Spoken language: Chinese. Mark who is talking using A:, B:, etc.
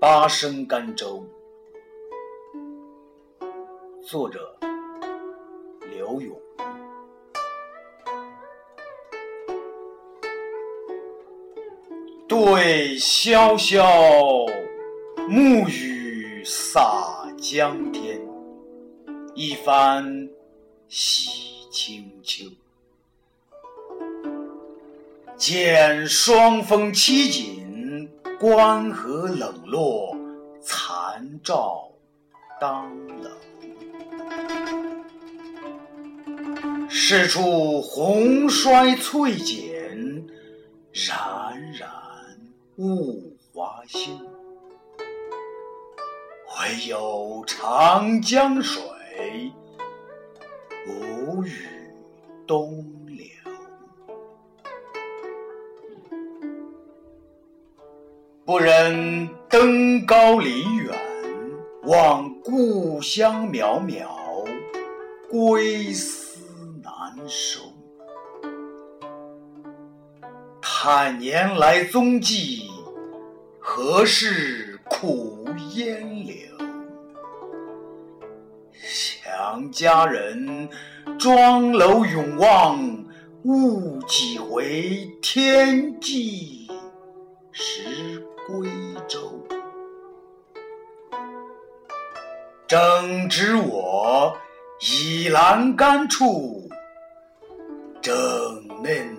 A: 八声甘州。作者：刘勇。对潇潇，暮雨洒江天，一番洗清秋。见霜风凄紧，关河冷落，残照当楼。是处红衰翠减，冉冉物华休。唯有长江水，无语东不忍登高临远，望故乡渺渺，归思难收。叹年来踪迹，何事苦烟柳？想家人，庄楼永望，误几回天际时归舟。正值我倚栏杆处，正嫩